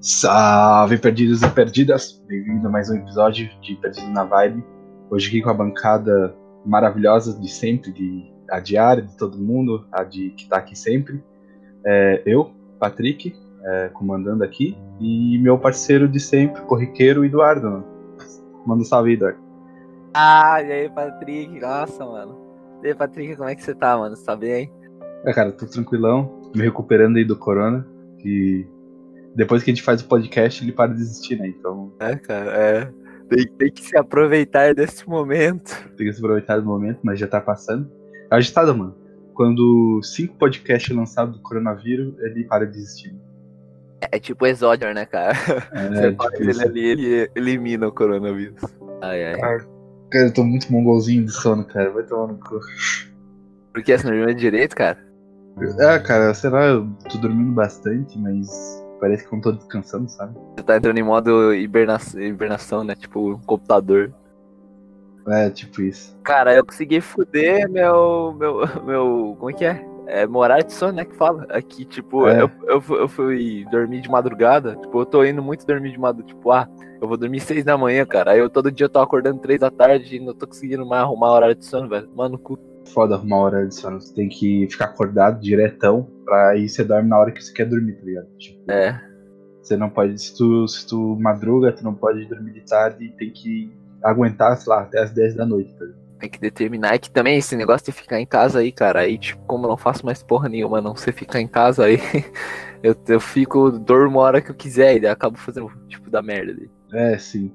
Salve, perdidos e perdidas! Bem-vindo a mais um episódio de Perdido na Vibe. Hoje aqui com a bancada maravilhosa de sempre, de, a diária de todo mundo, a de que tá aqui sempre. É, eu, Patrick, é, comandando aqui, e meu parceiro de sempre, corriqueiro, Eduardo. Manda um salve, Eduardo. Ah, e aí, Patrick? Nossa, mano. E aí, Patrick, como é que você tá, mano? Você tá bem? É, cara, tô tranquilão, me recuperando aí do corona, que depois que a gente faz o podcast, ele para de existir, né? Então. É, cara, é. Tem, tem, que se aproveitar desse momento. Tem que se aproveitar do momento, mas já tá passando. É agitado, mano. Quando cinco podcasts lançados do coronavírus, ele para de existir. É, é tipo Exódio, né, cara? É, Você fala ele ali, ele elimina o coronavírus. Ai, ai. Ah, cara, eu tô muito mongolzinho de sono, cara. Vai tomar no cu. Por que? Você não dormiu direito, cara? É, cara, sei lá, eu tô dormindo bastante, mas Parece que eu não tô descansando, sabe? Você tá entrando em modo hibernação, hibernação né? Tipo, um computador. É, tipo isso. Cara, eu consegui fuder meu. meu. meu. Como é que é? É morar de sono, né? Que fala. Aqui, tipo, é. eu, eu, eu fui dormir de madrugada. Tipo, eu tô indo muito dormir de madrugada. Tipo, ah, eu vou dormir seis da manhã, cara. Aí eu todo dia eu tô acordando três da tarde e não tô conseguindo mais arrumar horário de sono, velho. Mano, cu. Foda arrumar horário de sono. Você tem que ficar acordado diretão pra aí você dorme na hora que você quer dormir, tá ligado? Tipo, é. Você não pode, se tu, se tu madruga, tu não pode dormir de tarde e tem que aguentar, sei lá, até as 10 da noite, tá ligado? Tem que determinar é que também esse negócio de ficar em casa aí, cara. Aí, tipo, como eu não faço mais porra nenhuma, não sei ficar em casa aí, eu, eu fico, dormo a hora que eu quiser e acabo fazendo, tipo, da merda ali. É, sim.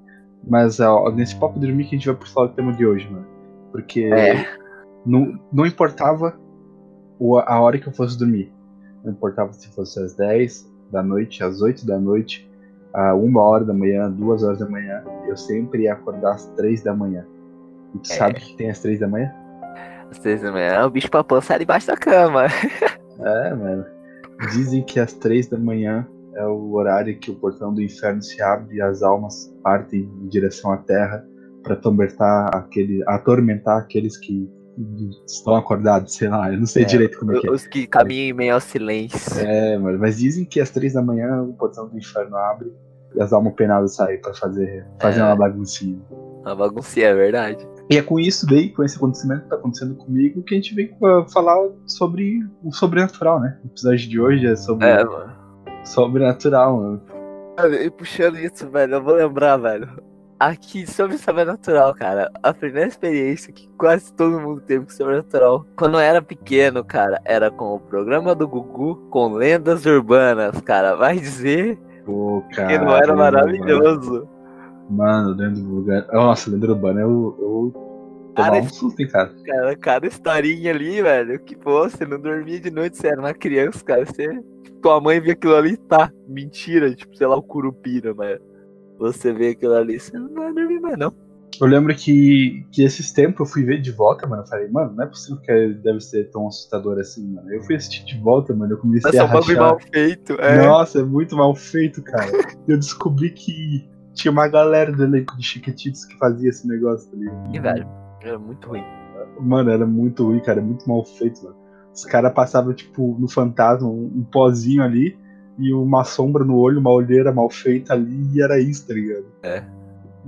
Mas ó, nesse papo dormir que a gente vai puxar o tema de hoje, mano. Porque é. não, não importava a hora que eu fosse dormir. Não importava se fosse às 10 da noite, às 8 da noite, a 1 hora da manhã, 2 horas da manhã. Eu sempre ia acordar às 3 da manhã. E tu é. sabe que tem às 3 da manhã? Às 3 da manhã, o bicho papão sai debaixo da cama. é, mano. Dizem que às 3 da manhã é o horário que o portão do inferno se abre e as almas partem em direção à terra para atormentar, aquele, atormentar aqueles que estão acordados, sei lá, eu não sei é, direito como é que é. Os que caminham em meio ao silêncio. É, mano, mas dizem que às três da manhã o portão do inferno abre e as almas penadas saem pra fazer, fazer é. uma baguncinha. Uma baguncinha, é verdade. E é com isso daí, com esse acontecimento que tá acontecendo comigo, que a gente vem falar sobre o sobrenatural, né? O episódio de hoje é sobre. É, mano. Sobrenatural, mano. E puxando isso, velho, eu vou lembrar, velho Aqui, sobre sobrenatural, cara. A primeira experiência que quase todo mundo teve com sobrenatural, quando eu era pequeno, cara, era com o programa do Gugu com lendas urbanas, cara. Vai dizer Pô, cara, que não era maravilhoso. Mano, lenda urbana. Nossa, lenda urbana, eu. eu... Cara, um susto, cara. cara. Cada historinha ali, velho. Que, pô, você não dormia de noite, você era uma criança, cara. Você. Tua mãe via aquilo ali, tá. Mentira, tipo, sei lá, o curupira, mas você vê aquilo ali, você não vai dormir mais, não. Eu lembro que, que esses tempos eu fui ver de volta, mano. Eu falei, mano, não é possível que deve ser tão assustador assim, mano. Eu fui assistir de volta, mano. Eu comecei Nossa, a rachar. mal feito, é. Nossa, é muito mal feito, cara. eu descobri que tinha uma galera do elenco de Chiquititos que fazia esse negócio ali. E, velho, era muito ruim. Mano, era muito ruim, cara. Muito mal feito, mano. Os caras passavam, tipo, no fantasma, um, um pozinho ali e uma sombra no olho, uma olheira mal feita ali, e era isso, tá ligado? É.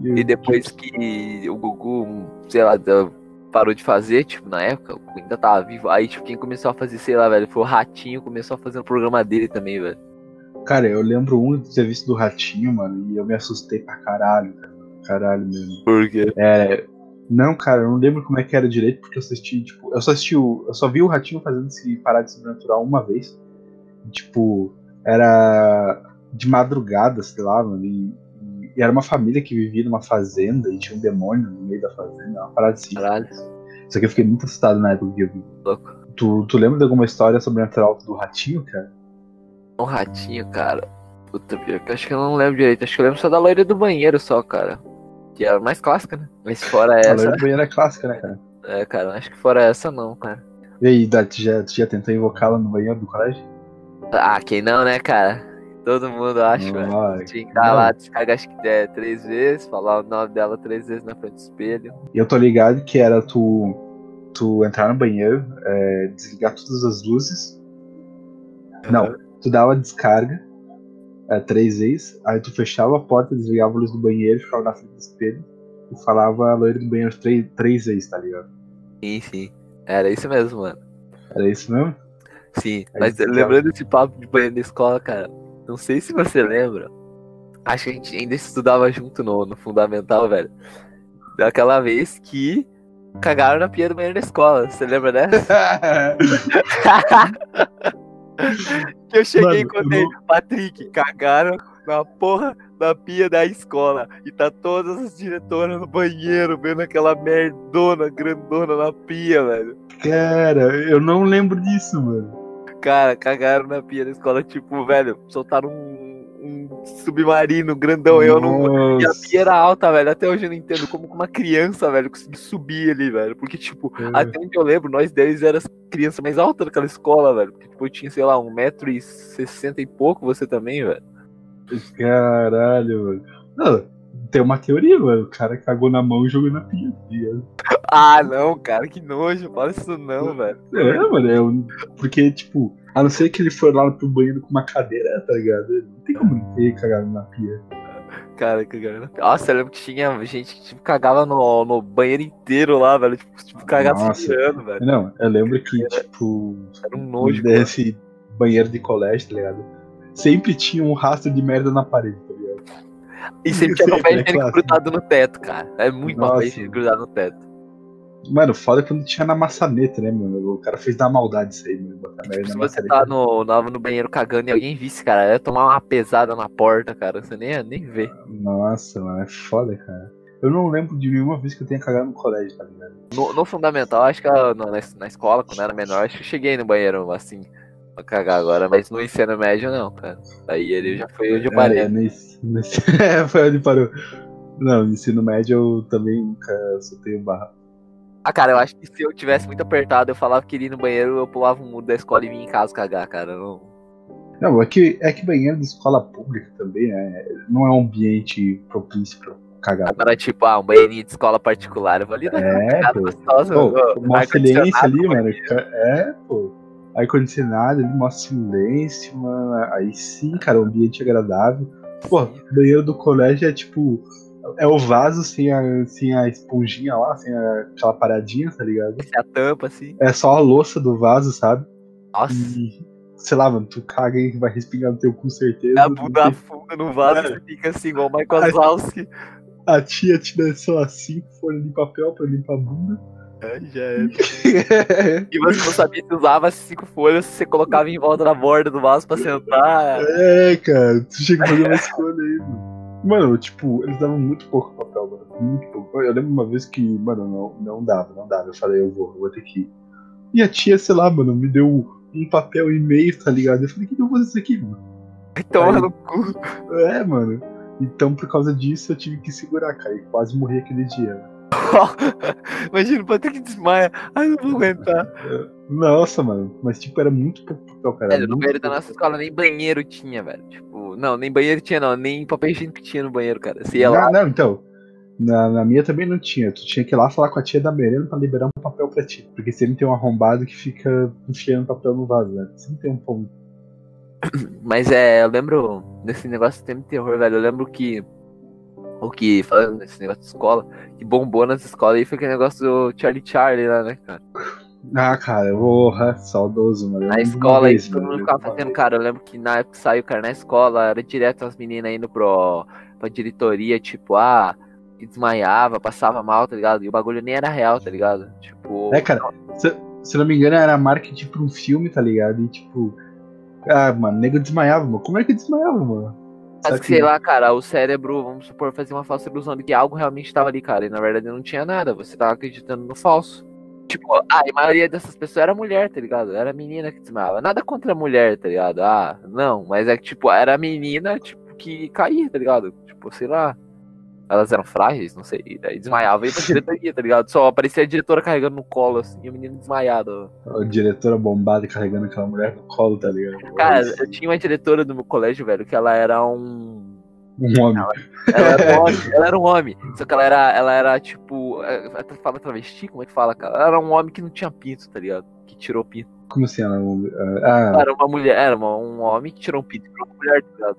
E, e depois tipo... que o Gugu, sei lá, parou de fazer, tipo, na época, ainda tava vivo, aí, tipo, quem começou a fazer, sei lá, velho, foi o Ratinho, começou a fazer o programa dele também, velho. Cara, eu lembro um de ter visto do Ratinho, mano, e eu me assustei pra caralho, cara. Caralho mesmo. Por quê? É. Não, cara, eu não lembro como é que era direito, porque eu assisti, tipo, eu só assisti o. Eu só vi o Ratinho fazendo esse parada sobrenatural uma vez. Tipo, era de madrugada, sei lá, mano, e, e, era uma família que vivia numa fazenda e tinha um demônio no meio da fazenda, uma parada assim. Caralho. Só que eu fiquei muito assustado na época que eu vi. Louco. Tu, tu lembra de alguma história sobrenatural do ratinho, cara? Um ratinho, cara. Puta, pior que acho que eu não lembro direito. Acho que eu lembro só da loira do banheiro só, cara. Que era mais clássica, né? Mas fora essa. A loira do banheiro é clássica, né, cara? É, cara, acho que fora essa não, cara. E aí, tu já, tu já tentou invocá-la no banheiro do colégio? Ah, quem não, né, cara? Todo mundo acha, velho. Tinha que estar lá, descargar acho que é, três vezes, falar o nome dela três vezes na frente do espelho. E eu tô ligado que era tu tu entrar no banheiro, é, desligar todas as luzes. Não, tu dava descarga é, três vezes, aí tu fechava a porta, desligava a luz do banheiro, ficava na frente do espelho e falava a loira do banheiro três, três vezes, tá ligado? Sim, sim. Era isso mesmo, mano. Era isso mesmo? Sim, Aí mas lembrando desse papo de banheiro da escola, cara, não sei se você lembra. Acho que a gente ainda estudava junto no, no fundamental, velho. Daquela vez que cagaram na pia do banheiro da escola. Você lembra dessa? que eu cheguei e contei, Patrick, cagaram na porra da pia da escola. E tá todas as diretoras no banheiro vendo aquela merdona grandona na pia, velho. Cara, eu não lembro disso, mano. Cara, cagaram na pia da escola, tipo, velho, soltaram um, um submarino grandão. Eu não. E a Nossa. pia era alta, velho. Até hoje eu não entendo como uma criança, velho, conseguiu subir ali, velho. Porque, tipo, É. até onde eu lembro, nós 10 era as crianças mais altas daquela escola, velho. Porque, tipo, eu tinha, sei lá, 1,60m e pouco, você também, velho. Caralho, mano. Não, tem uma teoria, mano. O cara cagou na mão e jogou na pia. tá? Ah, não, cara, que nojo. Fala isso não, velho. É, mano, é um... porque, tipo, a não ser que ele for lá pro banheiro com uma cadeira, tá ligado? Não tem como ter cagado na pia. Cara, cagaram na pia. Nossa, eu lembro que tinha gente que, tipo, cagava no, no banheiro inteiro lá, velho. Tipo, tipo cagava se tirando, velho. Não, eu lembro que, tipo, Era um nojo, cara. desse banheiro de colégio, tá ligado? Sempre tinha um rastro de merda na parede, tá ligado? E sempre tinha papel é higiênico grudado no teto, cara. É muito papel Nossa. higiênico grudado no teto. Mano, foda quando tinha na maçaneta, né, mano? O cara fez dar maldade isso aí, mano. Botar merda Tipo, se você tá no, no, no banheiro cagando e alguém visse, cara, ia tomar uma pesada na porta, cara. Você nem nem ver. Nossa, mano, é foda, cara. Eu não lembro de nenhuma vez que eu tenha cagado no colégio, tá ligado? No, no fundamental, acho que eu- no- na, na escola, quando eu era menor, acho que eu cheguei no banheiro, assim, pra cagar agora. Mas no ensino médio, não, cara. Aí ele já foi onde eu parei. É, nesse, nesse... é, foi onde parou. Não, no ensino médio eu também nunca soltei o barra. Ah, cara, eu acho que se eu tivesse muito apertado, eu falava que iria no banheiro, eu pulava o muro da escola e vinha em casa cagar, cara. Não... Não, é que, é que banheiro de escola pública também, né? Não é um ambiente propício pra cagar. Agora, tipo, ah, um banheirinho de escola particular, eu vou ali na É, casa pô. gostosa, Pô, uma ali, mano. é? É, pô. Ar-condicionado ali, mó silêncio, mano. Aí sim, cara, um ambiente agradável. Pô, banheiro do colégio é tipo. É o vaso sem a, sem a esponjinha lá, sem a- aquela paradinha, tá ligado? É a tampa, assim. É só a louça do vaso, sabe? Nossa, E, sei lá, mano, tu caga e vai respingar no teu cu, certeza. a bunda afunda no vaso, É. você fica assim, igual o Michael Zalski. A tia te dá só assim, folha de papel pra limpar a bunda. já era. E você não sabia se usava as cinco folhas, você colocava em volta da borda do vaso pra sentar. É, cara, tu chega a fazer uma escolha aí, mano. Mano, tipo, eles davam muito pouco papel, mano. Muito pouco. Eu lembro uma vez que, mano, não, não dava, não dava. Eu falei, eu vou, eu vou ter que ir. E a tia, sei lá, mano, me deu um papel e meio, tá ligado? Eu falei, o que que eu vou fazer isso aqui, mano? Vai tomar no cu. É, mano. Então, por causa disso, eu tive que segurar, cara. E quase morri aquele dia. Imagina, pode ter que desmaia. Ai, não vou aguentar. Nossa, mano. Mas, tipo, era muito pouco papel, cara. Velho, no banheiro da nossa escola nem banheiro tinha, velho. Tipo, não, nem banheiro tinha, não. Nem papel higiênico tinha no banheiro, cara. Você ia lá. Não, não, então. Na, na minha também não tinha. Tu tinha que ir lá falar com a tia da merenda pra liberar um papel pra ti. Porque sempre tem um arrombado que fica enfiando papel no vaso, né? Sempre tem um pão. Mas é, eu lembro desse negócio de tempo de terror, velho. Eu lembro que. O que, falando desse negócio de escola, que bombou nas escolas aí foi aquele negócio do Charlie Charlie lá, né, cara? Ah, cara, porra, saudoso, mano. Eu Na escola vez, todo mundo ficava fazendo, cara. Eu lembro que na época que saiu, cara, na escola, era direto as meninas indo pro, pra diretoria, tipo, ah, desmaiava, passava mal, tá ligado? E o bagulho nem era real, tá ligado? Tipo. É, cara, se, se não me engano, era marketing pra um filme, tá ligado? E tipo. Ah, mano, nego desmaiava, mano. Como é que desmaiava, mano? Mas que, sei lá, cara, o cérebro, vamos supor, fazia uma falsa ilusão de que algo realmente estava ali, cara. E na verdade não tinha nada. Você tava acreditando no falso. Tipo, ah, a maioria dessas pessoas era mulher, tá ligado? Era menina que desmaiava. Nada contra a mulher, tá ligado? Ah, não. Mas é que, tipo, era a menina, tipo, que caía, tá ligado? Tipo, sei lá. Elas eram frágeis, não sei. E daí desmaiava e diretoria, tá ligado? Só aparecia a diretora carregando no colo, assim, e o menino desmaiado. A diretora bombada carregando aquela mulher no colo, tá ligado? Cara, eu tinha uma diretora do meu colégio, velho, que ela era um. Um homem. Ela era um homem, ela era um homem. Só que ela era, ela era tipo. é, Fala travesti? Como é que fala, cara? Ela era um homem que não tinha pinto, tá ligado? Que tirou pinto. Como assim? Ela, ah, Era uma mulher, era uma- um homem que tirou um pinto virou uma mulher, tá ligado?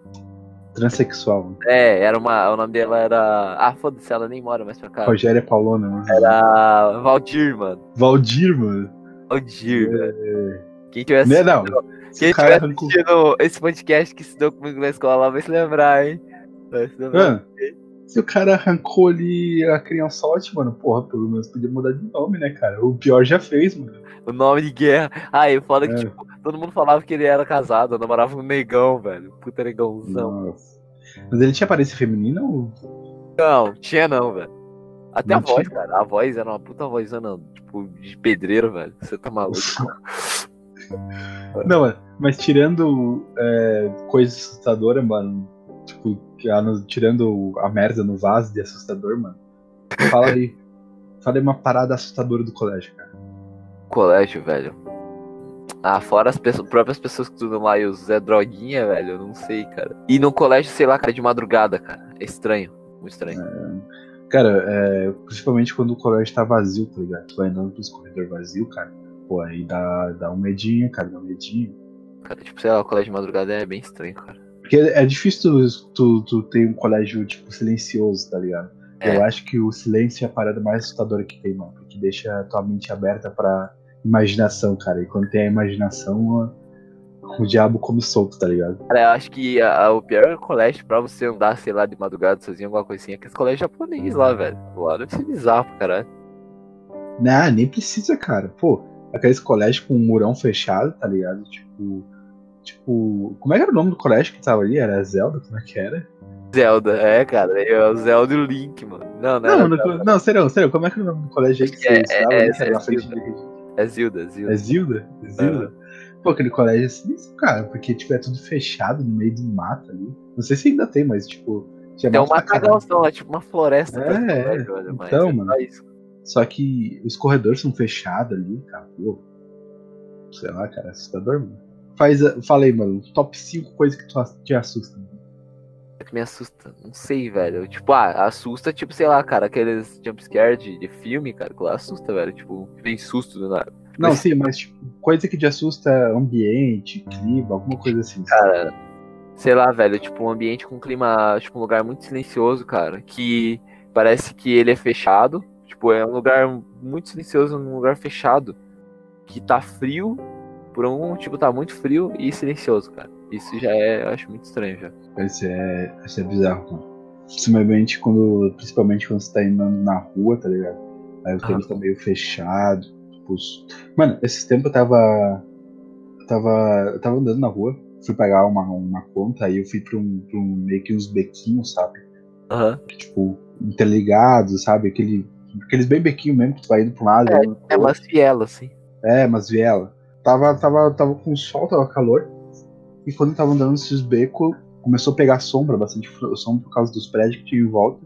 transexual. É, era uma. O nome dela era. Ah, foda-se, ela nem mora mais pra cá. Rogéria Paulona, mano. Era Valdir, mano. Valdir, mano. Valdir, velho. Quem tivesse Né, não. Quem arrancou- assistindo esse podcast que estudou comigo na escola vai se lembrar, hein? Vai se o cara arrancou ali a criançote, mano, porra, pelo menos podia mudar de nome, né, cara? O pior já fez, mano. O nome de guerra. Ah, e foda que, É. tipo, todo mundo falava que ele era casado, namorava um negão, velho. Puta negãozão. Nossa. Mas ele tinha aparência feminina ou. Não, tinha não, velho. Até Não a voz, tinha? cara. A voz era uma puta vozona, tipo, de pedreiro, velho. Você tá maluco. Não, mano, mas tirando é, coisa assustadora, mano. No- tirando a merda no vaso de assustador, mano. Fala aí. fala aí uma parada assustadora do colégio, cara. Colégio, velho. Ah, fora as pessoas, próprias pessoas que estudam lá e o Zé Droguinha, velho, eu não sei, cara. E no colégio, sei lá, cara, de madrugada, cara. É estranho. Muito estranho. Cara, é, principalmente quando o colégio tá vazio, tá ligado? Tu vai andando pelos corredores vazios, cara. Pô, aí dá, dá um medinho, cara, dá um medinho. Cara, tipo, sei lá, o colégio de madrugada é bem estranho, cara. Porque é difícil tu, tu, tu ter um colégio, tipo, silencioso, tá ligado? É. Eu acho que o silêncio é a parada mais assustadora que tem, mano. Porque deixa a tua mente aberta pra imaginação, cara. E quando tem a imaginação, o diabo come solto, tá ligado? Cara, eu acho que a- a- o pior colégio pra você andar, sei lá, de madrugada sozinho, alguma coisa assim, é aquele colégio japonês lá, velho. Lá deve ser bizarro pra caralho. Não, nem precisa, cara. Pô, aqueles colégios com um murão fechado, tá ligado? Tipo. Tipo. Como é que era o nome do colégio que tava ali? Era Zelda? Como é que era? Zelda, é, cara, é o Zelda e o Link, mano. Não, não, Não, era não, não, sério, sério, como é que era o nome do colégio aí que você É, estava é, ali, é, na é de- É Zilda, Zilda. É Zilda? É Zilda? Pô, aquele colégio é sinistro, cara, porque tipo, é tudo fechado no meio do mato ali. Não sei se ainda tem, mas tipo. Tinha Tem um matagalzão lá, tipo uma floresta. É, é. colégio, mas Então, é mano. só que os corredores são fechados ali, cara. Pô, sei lá, cara, assustador, mano. Faz, aí, mano, top 5 coisas que tu te assustam. Que me assusta. Não sei, velho. Tipo, ah, assusta, tipo, sei lá, cara, aqueles jumpscare de, de filme, cara, que lá assusta, velho. Tipo, vem susto do nada. Não, Mas- sim, mas tipo, coisa que te assusta é ambiente, clima, alguma coisa assim. Cara, sei lá, velho, tipo, um ambiente com clima, tipo, um lugar muito silencioso, cara, que parece que ele é fechado. Tipo, é um lugar muito silencioso, um lugar fechado, que tá frio, por algum motivo tá muito frio e silencioso, cara. Isso já é, eu acho muito estranho já. Esse é, esse é bizarro, mano. Principalmente quando, principalmente quando você tá indo na rua, tá ligado? Aí o tempo Ah. tá meio fechado. Tipo, Mano, esses tempos eu tava. Eu tava. Eu tava andando na rua, fui pagar uma, uma conta, aí eu fui pra um, pra um meio que uns bequinhos, sabe? Aham. Tipo, interligados, sabe? Aquele, aqueles bem bequinhos mesmo que tu vai indo pra um lado. É outro. umas vielas, assim. É, mas viela. Tava, tava, tava com sol, tava calor. E quando eu tava andando nesses becos, começou a pegar sombra, bastante sombra por causa dos prédios que tinha em volta.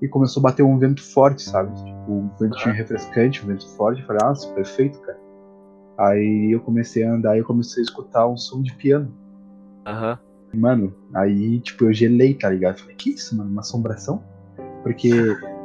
E começou a bater um vento forte, sabe? Tipo, um ventinho refrescante, um vento forte. Eu falei, nossa, perfeito, cara. Aí eu comecei a andar e eu comecei a escutar um som de piano. Aham. Mano, aí, tipo, eu gelei, tá ligado? Falei, que isso, mano? Uma assombração? Porque,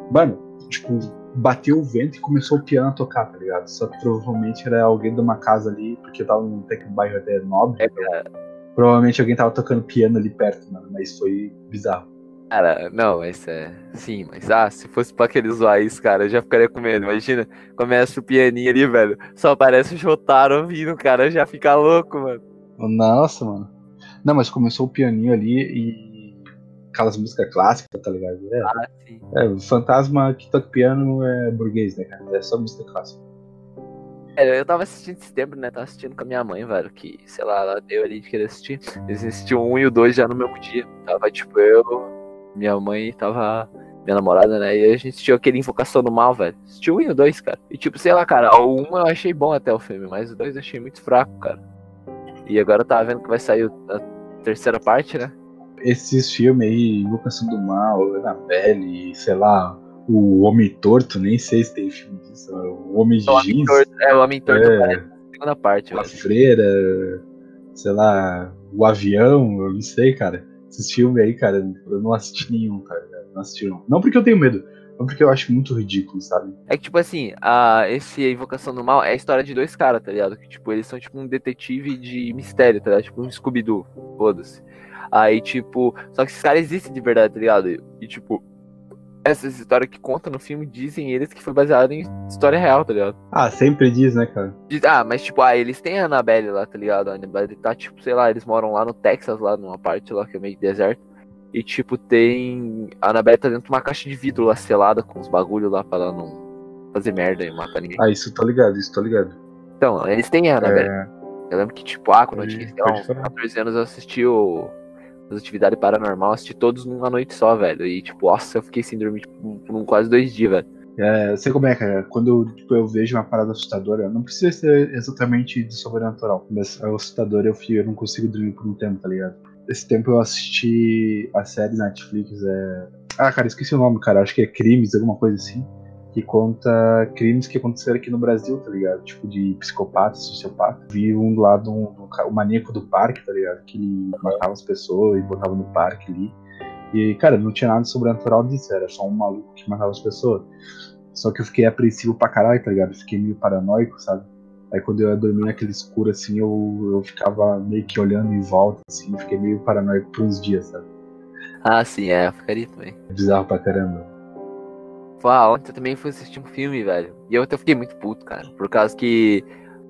mano, tipo, bateu o vento e começou o piano a tocar, tá ligado? Só que provavelmente era alguém de uma casa ali, porque eu tava num até que um bairro até nobre. É, então, cara. provavelmente alguém tava tocando piano ali perto, mano, mas foi bizarro. Cara, não, mas é. Sim, mas ah, se fosse pra aquele zoar isso, cara, eu já ficaria com medo. Imagina, começa o pianinho ali, velho. Só aparece o Jotaro vindo, cara, já fica louco, mano. Nossa, mano. Não, mas começou o pianinho ali e. Aquelas músicas clássicas, tá ligado? É, Ah, sim. é, o fantasma que toca piano é burguês, né, cara? É só música clássica. É, eu tava assistindo esse tempo, né? Tava assistindo com a minha mãe, velho. Que, sei lá, ela deu ali de querer assistir. Eles assistiam um e o dois já no mesmo dia. Tava tipo eu, minha mãe, tava minha namorada, né? E a gente assistiu aquele Invocação do Mal, velho. Assistiu um e o dois, cara. E tipo, sei lá, cara, o um eu achei bom até o filme, mas o dois eu achei muito fraco, cara. E agora eu tava vendo que vai sair a terceira parte, né? Esses filmes aí, Invocação do Mal, Annabelle, sei lá, o Homem Torto, nem sei se tem filme disso, o Homem de O Homem Jeans, Torto, é, o Homem Torto É. segunda parte, a. Freira, sei lá, o Avião, eu não sei, cara. Esses filmes aí, cara, eu não assisti nenhum, cara. Não assisti não. Não porque eu tenho medo, não porque eu acho muito ridículo, sabe? É que, tipo assim, a, esse Invocação do Mal é a história de dois caras, tá ligado? Que, tipo, eles são, tipo, um detetive de mistério, tá ligado? Tipo, um Scooby-Doo, foda-se. Aí, tipo, só que esses caras existem de verdade, tá ligado? E, tipo, essas histórias que contam no filme dizem eles que foi baseado em história real, tá ligado? Ah, sempre diz, né, cara? Diz, ah, mas tipo, ah, eles têm a Annabelle lá, tá ligado? A Annabelle tá, tipo, sei lá, eles moram lá no Texas, lá numa parte lá que é meio deserto. E tipo, tem. A Annabelle tá dentro de uma caixa de vidro lá selada com os bagulho lá pra ela não fazer merda e matar ninguém. Ah, isso tô ligado, isso tô ligado. Então, eles têm a Annabelle. É... Eu lembro que, tipo, ah, quando eu tinha, lá, uns 14 anos eu assisti o as atividades paranormal, assisti todos numa noite só, velho. E, tipo, nossa, eu fiquei sem dormir tipo, por quase dois dias, velho. É, eu sei como é, cara. Quando eu, tipo, eu vejo uma parada assustadora, não precisa ser exatamente de sobrenatural, mas é assustador eu, eu não consigo dormir por um tempo, tá ligado? Esse tempo eu assisti a série Netflix, é. Ah, cara, esqueci o nome, cara. Acho que é Crimes, alguma coisa assim que conta crimes que aconteceram aqui no Brasil, tá ligado? Tipo, de psicopata, sociopata. Vi um lado, um, um, o maníaco do parque, tá ligado? Que ele matava as pessoas e botava no parque ali. E, cara, não tinha nada sobrenatural disso, era só um maluco que matava as pessoas. Só que eu fiquei apreensivo pra caralho, tá ligado? fiquei meio paranoico, sabe? Aí quando eu ia dormir naquele escuro, assim, eu, eu ficava meio que olhando em volta, assim, fiquei meio paranoico por uns dias, sabe? Ah, sim, é, eu ficaria também. Bizarro pra caramba. Tipo, ah, ontem eu também fui assistir um filme, velho. E eu até fiquei muito puto, cara. Por causa que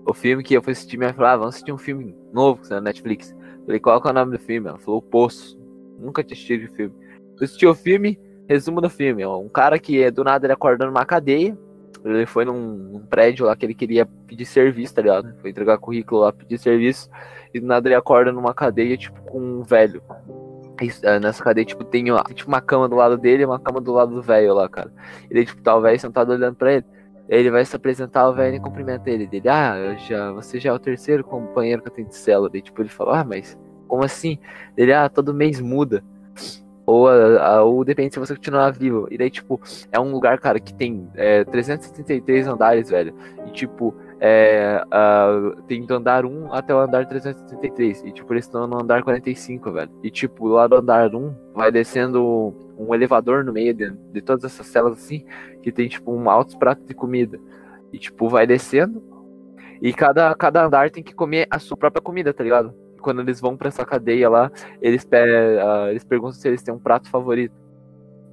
o filme que eu fui assistir, me falou, ah, vamos assistir um filme novo que tá na Netflix. Falei, qual é o nome do filme? Ela falou, O Poço. Nunca tinha assistido o filme. Eu assisti o filme, resumo do filme. Um cara que do nada ele acordou numa cadeia. Ele foi num, num, prédio lá que ele queria pedir serviço, tá ligado? Foi entregar currículo lá, pedir serviço. E do nada ele acorda numa cadeia, tipo, com um velho. É, nessa cadeia, tipo, tem, uma, tipo, uma cama do lado dele e uma cama do lado do velho lá, cara. E daí, tipo, tá o velho sentado olhando pra ele. Ele vai se apresentar, o velho e cumprimenta ele. Dele, ah, eu já, você já é o terceiro companheiro que eu tenho de célula. Daí, tipo, ele fala, ah, mas como assim? Ele, ah, todo mês muda. Ou, ou depende se você continuar vivo. E daí, tipo, é um lugar, cara, que tem é, 373 andares, velho. E, tipo, é, uh, tem do andar 1 até o andar 373. E, tipo, eles estão no andar 45, velho. E, tipo, lá do andar 1 vai descendo um elevador no meio de, de todas essas celas, assim, que tem, tipo, um altos pratos de comida. E, tipo, vai descendo. E cada, cada andar tem que comer a sua própria comida, tá ligado? Quando eles vão para essa cadeia lá, eles, uh, eles perguntam se eles têm um prato favorito.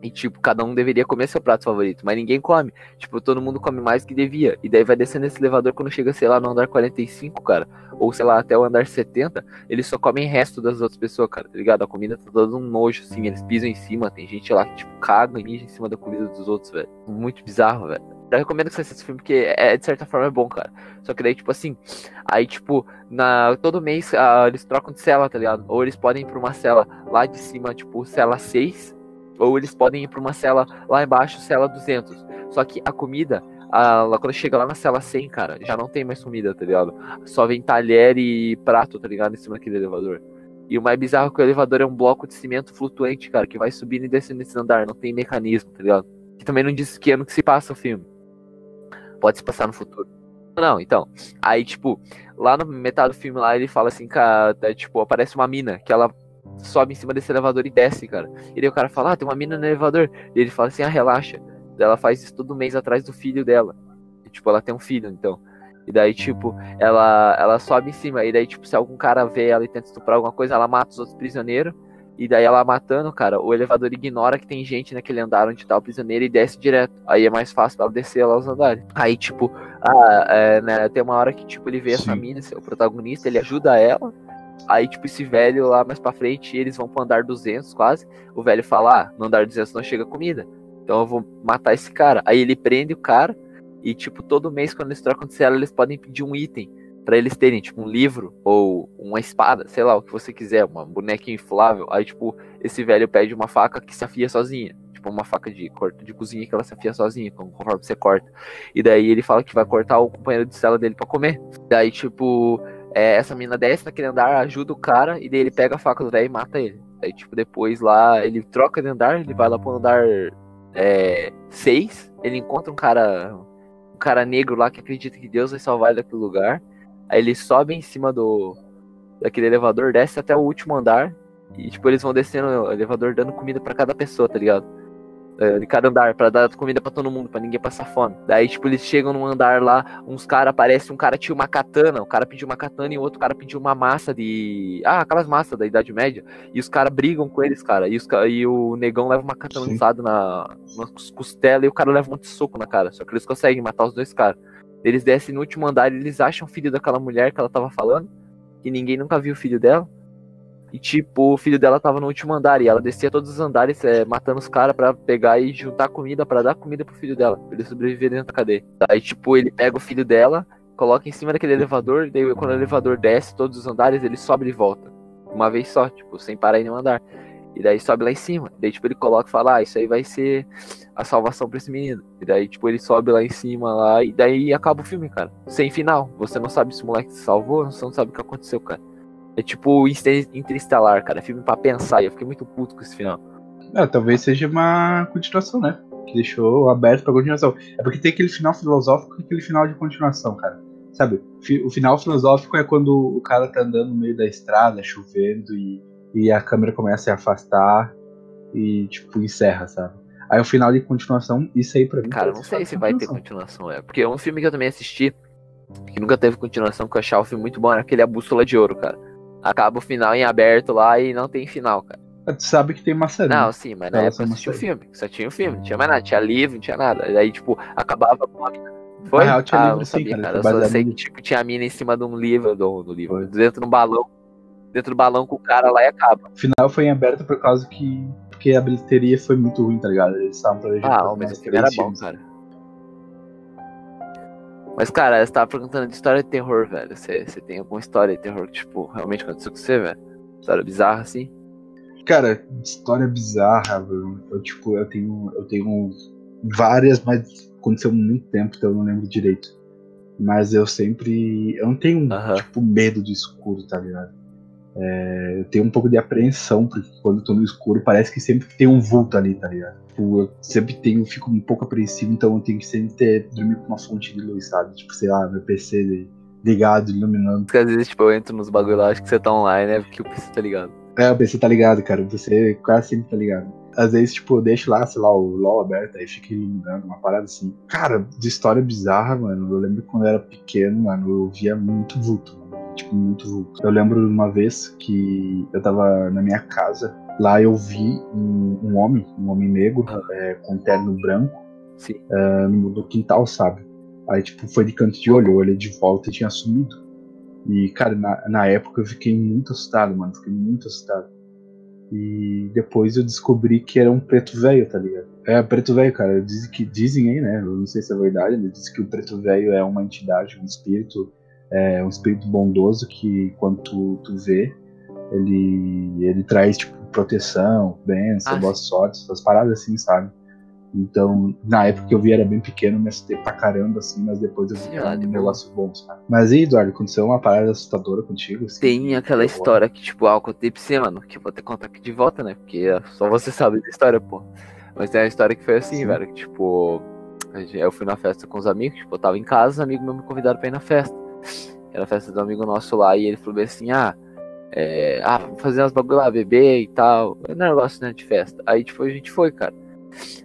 E, tipo, cada um deveria comer seu prato favorito, mas ninguém come. Tipo, todo mundo come mais que devia. E daí vai descendo esse elevador quando chega, sei lá, no andar 45, cara. Ou, sei lá, até o andar 70. Eles só comem resto das outras pessoas, cara, tá ligado? A comida tá todo um nojo, assim. Eles pisam em cima. Tem gente lá que, tipo, caga e mija em cima da comida dos outros, velho. Muito bizarro, velho. Eu recomendo que você assista esse filme, porque é, de certa forma é bom, cara. Só que daí, tipo assim, aí, tipo, na, todo mês uh, eles trocam de cela, tá ligado? Ou eles podem ir pra uma cela lá de cima, tipo, cela 6 ou eles podem ir para uma cela lá embaixo, cela 200. Só que a comida, quando chega lá na cela 100, cara, já não tem mais comida, tá ligado? Só vem talher e prato, tá ligado? Em cima daquele elevador. E o mais bizarro é que o elevador é um bloco de cimento flutuante, cara, que vai subindo e descendo nesse andar, não tem mecanismo, tá ligado? Que também não diz que ano que se passa o filme. Pode se passar no futuro. Não, então. Aí, tipo, lá no metade do filme lá, ele fala assim, cara, é, tipo, aparece uma mina que ela sobe em cima desse elevador e desce, cara. E daí o cara fala, ah, tem uma mina no elevador. E ele fala assim, ah, relaxa. Ela faz isso todo mês atrás do filho dela. E, tipo, ela tem um filho, então. E daí, tipo, ela, ela sobe em cima. E daí, tipo, se algum cara vê ela e tenta estuprar alguma coisa, ela mata os outros prisioneiros. E daí ela matando, cara, o elevador ignora que tem gente naquele andar onde tá o prisioneiro e desce direto. Aí é mais fácil ela descer lá os andares. Aí, tipo, ah, é, né, tem uma hora que, tipo, ele vê Sim. essa mina, o protagonista, ele ajuda ela. Aí, tipo, esse velho lá mais pra frente, eles vão pro andar 200 quase. O velho fala: ah, no andar 200 não chega comida. Então eu vou matar esse cara. Aí ele prende o cara. E, tipo, todo mês, quando eles trocam de cela, eles podem pedir um item para eles terem, tipo, um livro ou uma espada, sei lá, o que você quiser, uma boneca inflável. Aí, tipo, esse velho pede uma faca que se afia sozinha. Tipo, uma faca de corte de cozinha que ela se afia sozinha, conforme você corta. E daí ele fala que vai cortar o companheiro de cela dele para comer. Daí, tipo, é, essa mina desce naquele andar, ajuda o cara, e daí ele pega a faca do velho e mata ele. Aí, tipo, depois lá, ele troca de andar, ele vai lá pro andar 6, é, ele encontra um cara. Um cara negro lá que acredita que Deus vai salvar ele daquele lugar. Aí ele sobe em cima do. daquele elevador, desce até o último andar. E, tipo, eles vão descendo o elevador dando comida para cada pessoa, tá ligado? É, de cada andar, para dar comida para todo mundo, para ninguém passar fome. Daí, tipo, eles chegam num andar lá, uns caras aparecem, um cara tinha uma katana, o cara pediu uma katana e o outro cara pediu uma massa de. Ah, aquelas massas da Idade Média. E os caras brigam com eles, cara. E, os, e o negão leva uma katana lançada na, nas costelas e o cara leva um monte de soco na cara. Só que eles conseguem matar os dois caras. Eles descem no último andar e eles acham o filho daquela mulher que ela tava falando. Que ninguém nunca viu o filho dela. E, tipo, o filho dela tava no último andar e ela descia todos os andares é, matando os caras para pegar e juntar comida para dar comida pro filho dela, pra ele sobreviver dentro da cadeia. Aí, tipo, ele pega o filho dela, coloca em cima daquele elevador, e daí quando o elevador desce todos os andares, ele sobe de volta. Uma vez só, tipo, sem parar em nenhum andar. E daí sobe lá em cima. E daí, tipo, ele coloca e fala, ah, isso aí vai ser a salvação pra esse menino. E daí, tipo, ele sobe lá em cima lá, e daí acaba o filme, cara. Sem final. Você não sabe se o moleque se salvou, você não sabe o que aconteceu, cara. É tipo Interestelar, cara. Filme pra pensar. E eu fiquei muito puto com esse final. É, talvez seja uma continuação, né? Que deixou aberto pra continuação. É porque tem aquele final filosófico e aquele final de continuação, cara. Sabe? O final filosófico é quando o cara tá andando no meio da estrada, chovendo, e, e a câmera começa a afastar e, tipo, encerra, sabe? Aí o final de continuação, isso aí pra mim. Cara, não sei se vai ter continuação, é. Porque é um filme que eu também assisti, que nunca teve continuação, que eu achava o filme muito bom, era aquele A Bússola de Ouro, cara acaba o final em aberto lá e não tem final, cara. Tu sabe que tem uma série. Não, sim, mas na época assistiu o filme. Só tinha o filme, não tinha mais nada, tinha livro, não tinha nada. E aí, tipo, acabava com a mina. Foi? Ah, tinha ah, livro, não sabia, sim, cara. Eu só sei que tipo, tinha a mina em cima de um livro, do, do livro, dentro de um balão. Dentro do balão com o cara lá e acaba. O final foi em aberto por causa que. Porque a bilheteria foi muito ruim, tá ligado? Eles estavam planejando. Ah, mas o filme era bom, cara. Mas, cara, você tava perguntando de história de terror, velho. Você, você tem alguma história de terror que, tipo, realmente aconteceu com você, velho? História bizarra, assim? Cara, história bizarra, velho. Eu, tipo, eu tenho, eu tenho várias, mas aconteceu muito tempo, então eu não lembro direito. Mas eu sempre. Eu não tenho, tipo, medo do escuro, tá ligado? É, eu tenho um pouco de apreensão, porque quando eu tô no escuro parece que sempre tem um vulto ali, tá ligado? Tipo, eu sempre tenho, fico um pouco apreensivo, então eu tenho que sempre ter, dormir com uma fonte de luz, sabe? Tipo, sei lá, meu PC ligado, iluminando. Porque às vezes, tipo, eu entro nos bagulho lá, acho que você tá online, né? Porque o PC tá ligado. É, o PC tá ligado, cara. O PC quase sempre tá ligado. Às vezes, tipo, eu deixo lá, sei lá, o LOL aberto, aí fica iluminando, uma parada assim. Cara, de história bizarra, mano. Eu lembro quando eu era pequeno, mano, eu via muito vulto tipo, muito vulto. Eu lembro uma vez que eu tava na minha casa, lá eu vi um, um homem, um homem negro, é, com terno branco, é, no, quintal, sabe? Aí, tipo, foi de canto de olho, eu olhei de volta e tinha sumido. E, cara, na, na época eu fiquei muito assustado, mano, fiquei muito assustado. E depois eu descobri que era um preto velho, tá ligado? É, preto velho, cara. Dizem, que, dizem aí, né? Eu não sei se é verdade, mas dizem que o preto velho é uma entidade, um espírito é um espírito bondoso que quando tu, tu vê, ele, ele traz tipo proteção, bênção, ah, boa sorte, essas paradas assim, sabe? Então, na época que eu vi era bem pequeno, me assustei pra caramba, assim, mas depois eu vi um negócio bom, sabe? Mas aí, Eduardo, aconteceu uma parada assustadora contigo? Assim, Tem aquela história que, tipo, ah, pra você, mano, que eu vou ter que contar aqui de volta, né? Porque só você sabe da história, pô. Mas tem uma história que foi assim, Sim. velho, que, tipo, eu fui na festa com os amigos, tipo, eu tava em casa, os amigos me convidaram pra ir na festa. Era festa do amigo nosso lá, e ele falou assim, ah, é, ah, vamos fazer umas bagulho lá, beber e tal. É um negócio, né, de festa. Aí, tipo, a gente foi, cara.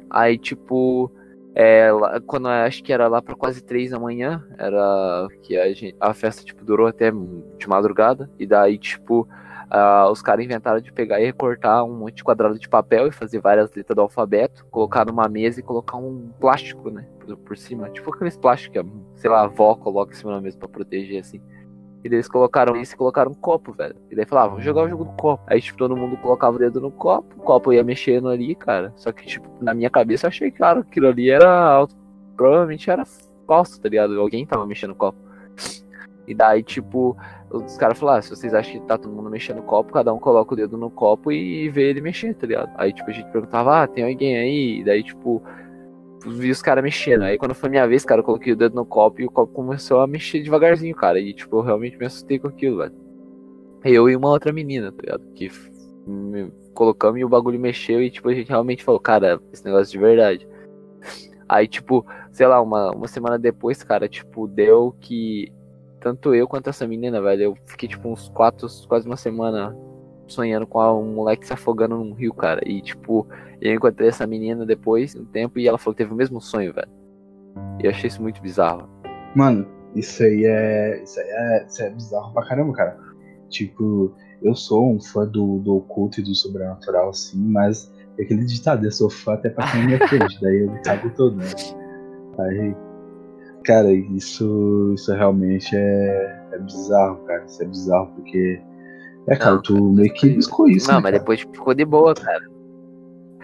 Aí, tipo, é, lá, quando acho que era lá para quase três da manhã, era que a, gente, a festa, tipo, durou até de madrugada. E daí, tipo, Uh, os caras inventaram de pegar e recortar um monte de quadrado de papel e fazer várias letras do alfabeto, colocar numa mesa e colocar um plástico, né, por, por cima, tipo aqueles plásticos que, sei lá, a avó coloca em cima da mesa pra proteger, assim. E eles colocaram isso e colocaram um copo, velho. E daí falavam, vamos jogar o jogo do copo. Aí, tipo, todo mundo colocava o dedo no copo, o copo ia mexendo ali, cara. Só que, tipo, na minha cabeça eu achei, cara, aquilo ali era. Provavelmente era falso, tá ligado? Alguém tava mexendo no copo. E daí, tipo, os caras falaram, ah, se vocês acham que tá todo mundo mexendo no copo, cada um coloca o dedo no copo e vê ele mexer, tá ligado? Aí, tipo, a gente perguntava, ah, tem alguém aí? E daí, tipo, vi os caras mexendo. Aí quando foi minha vez, cara, eu coloquei o dedo no copo e o copo começou a mexer devagarzinho, cara. E, tipo, eu realmente me assustei com aquilo, velho. Eu e uma outra menina, tá ligado? Que colocamos e o bagulho mexeu e, tipo, a gente realmente falou, cara, esse negócio de verdade. Aí, tipo, sei lá, uma, uma semana depois, cara, tipo, deu que tanto eu quanto essa menina, velho, eu fiquei tipo uns quatro, quase uma semana sonhando com um moleque se afogando num rio, cara. E, tipo, eu encontrei essa menina depois, um tempo, e ela falou que teve o mesmo sonho, velho. E eu achei isso muito bizarro. Mano, isso aí é. Isso aí é, isso é bizarro pra caramba, cara. Tipo, eu sou um fã do, do oculto e do sobrenatural, assim, mas é aquele ditado, eu sou fã até pra quem me acredita, daí eu me cago todo, né? Aí, cara, isso, isso realmente é, é bizarro, cara. Isso é bizarro, porque. É, cara, não, tu meio que buscou isso. Não, né, mas cara? depois ficou de boa, cara.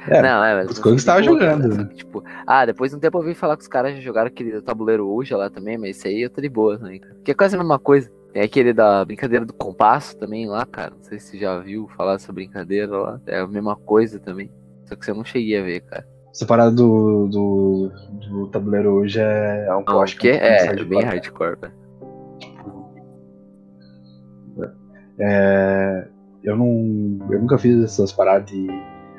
É, não, é, mas que você tava jogando. Cara, né? tipo, ah, depois de um tempo eu vi falar que os caras já jogaram aquele tabuleiro hoje lá também, mas isso aí eu tô de boa também, cara. Que é quase a mesma coisa. Tem aquele da brincadeira do compasso também lá, cara. Não sei se você já viu falar dessa brincadeira lá. É a mesma coisa também. Só que você não cheguei a ver, cara. Essa parada do, do, do tabuleiro hoje é, é um não, que é, é bem hardcore, velho. É, eu não. Eu nunca fiz essas paradas de.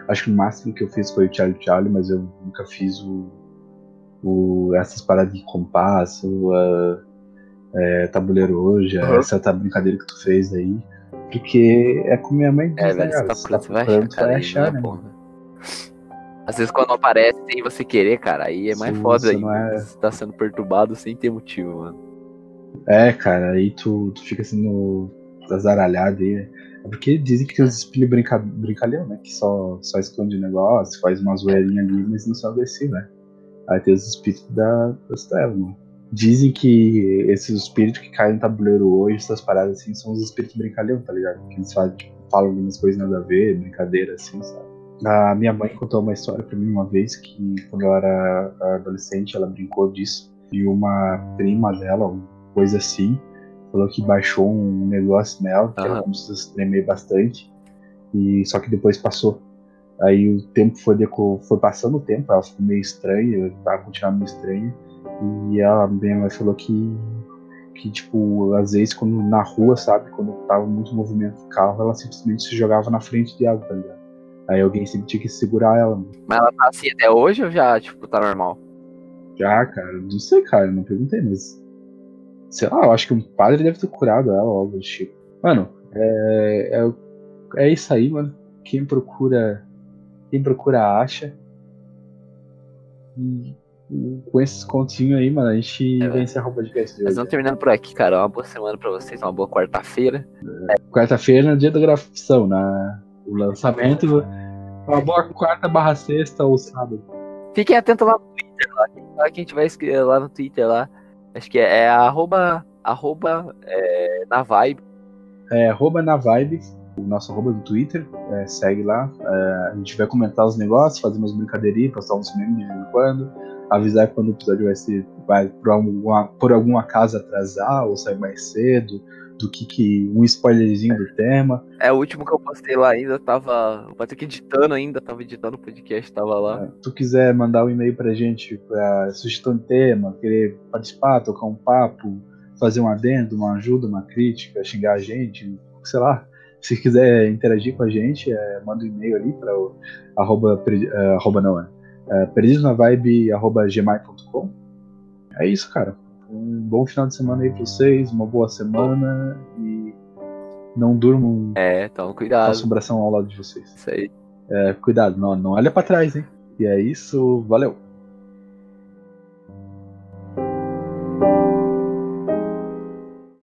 Acho que o máximo que eu fiz foi o Charlie Charlie, mas eu nunca fiz o. o essas paradas de compasso, uh, é, tabuleiro hoje, uhum. essa tá brincadeira que tu fez aí. Porque é como minha mãe diz, é, velho, né, você tá, tá vai achar, cara, vai achar, né, né? Às vezes quando aparece sem você querer, cara, aí é mais Sim, foda aí. É... Você tá sendo perturbado sem ter motivo, mano. É, cara, aí tu, tu fica sendo azaralhado aí. Né? É porque dizem que tem os espíritos brinca, brincalhão, né? Que só, só esconde negócio, faz uma zoeirinha ali, mas não são agressivos, né? Aí tem os espíritos da, das trevas, mano. Dizem que esses espíritos que caem no tabuleiro hoje, essas paradas assim, são os espíritos brincalhão, tá ligado? Que eles fazem, tipo, falam algumas coisas nada a ver, brincadeira assim, sabe? A minha mãe contou uma história para mim uma vez que, quando eu era adolescente, ela brincou disso. E uma prima dela, uma coisa assim, falou que baixou um negócio nela, que uhum. ela começou a se tremer bastante. E só que depois passou. Aí o tempo foi, deco... foi passando o tempo, ela ficou meio estranha, eu tava continuando meio estranha. E a minha mãe falou que, que, tipo, às vezes quando na rua, sabe, quando tava muito movimento de carro, ela simplesmente se jogava na frente de água, tá ligado? Aí alguém sempre tinha que segurar ela. Mano. Mas ela tá assim até hoje ou já, tipo, tá normal? Já, cara. Não sei, cara. Não perguntei, mas. Sei lá, eu acho que um padre deve ter curado ela, algo do tipo. Mano, é, é, é isso aí, mano. Quem procura. Quem procura acha. E com esses continhos aí, mano, a gente é, encerrar o podcast de hoje. Mas vamos terminando por aqui, cara. Uma boa semana pra vocês, uma boa quarta-feira. É, quarta-feira é dia da gravação, na o lançamento. Uma boa quarta barra sexta ou sábado. Fiquem atentos lá no Twitter, lá, que a gente vai escrever lá no Twitter lá. Acho que é, é arroba, arroba é, na vibe. É arroba na vibe, o nosso arroba do Twitter, é, segue lá. É, a gente vai comentar os negócios, fazer umas brincadeirinhas, postar uns memes de vez em quando, avisar quando o episódio vai ser, vai por alguma, por algum acaso atrasar ou sair mais cedo do que, que um spoilerzinho do tema. É, o último que eu postei lá ainda tava. Ter que editando ainda, tava editando o podcast, tava lá. É, se tu quiser mandar um e-mail pra gente pra sugestão de tema, querer participar, tocar um papo, fazer um adendo, uma ajuda, uma crítica, xingar a gente, sei lá. Se quiser interagir com a gente, é, manda um e-mail ali para o arroba, uh, arroba não, é, uh, perdido na vibe arroba gmail.com. É isso, cara um bom final de semana aí pra vocês, uma boa semana e não durmam é, então cuidado. com assombração ao lado de vocês. Isso aí. É, cuidado, não, não olha para trás, hein? E é isso, valeu!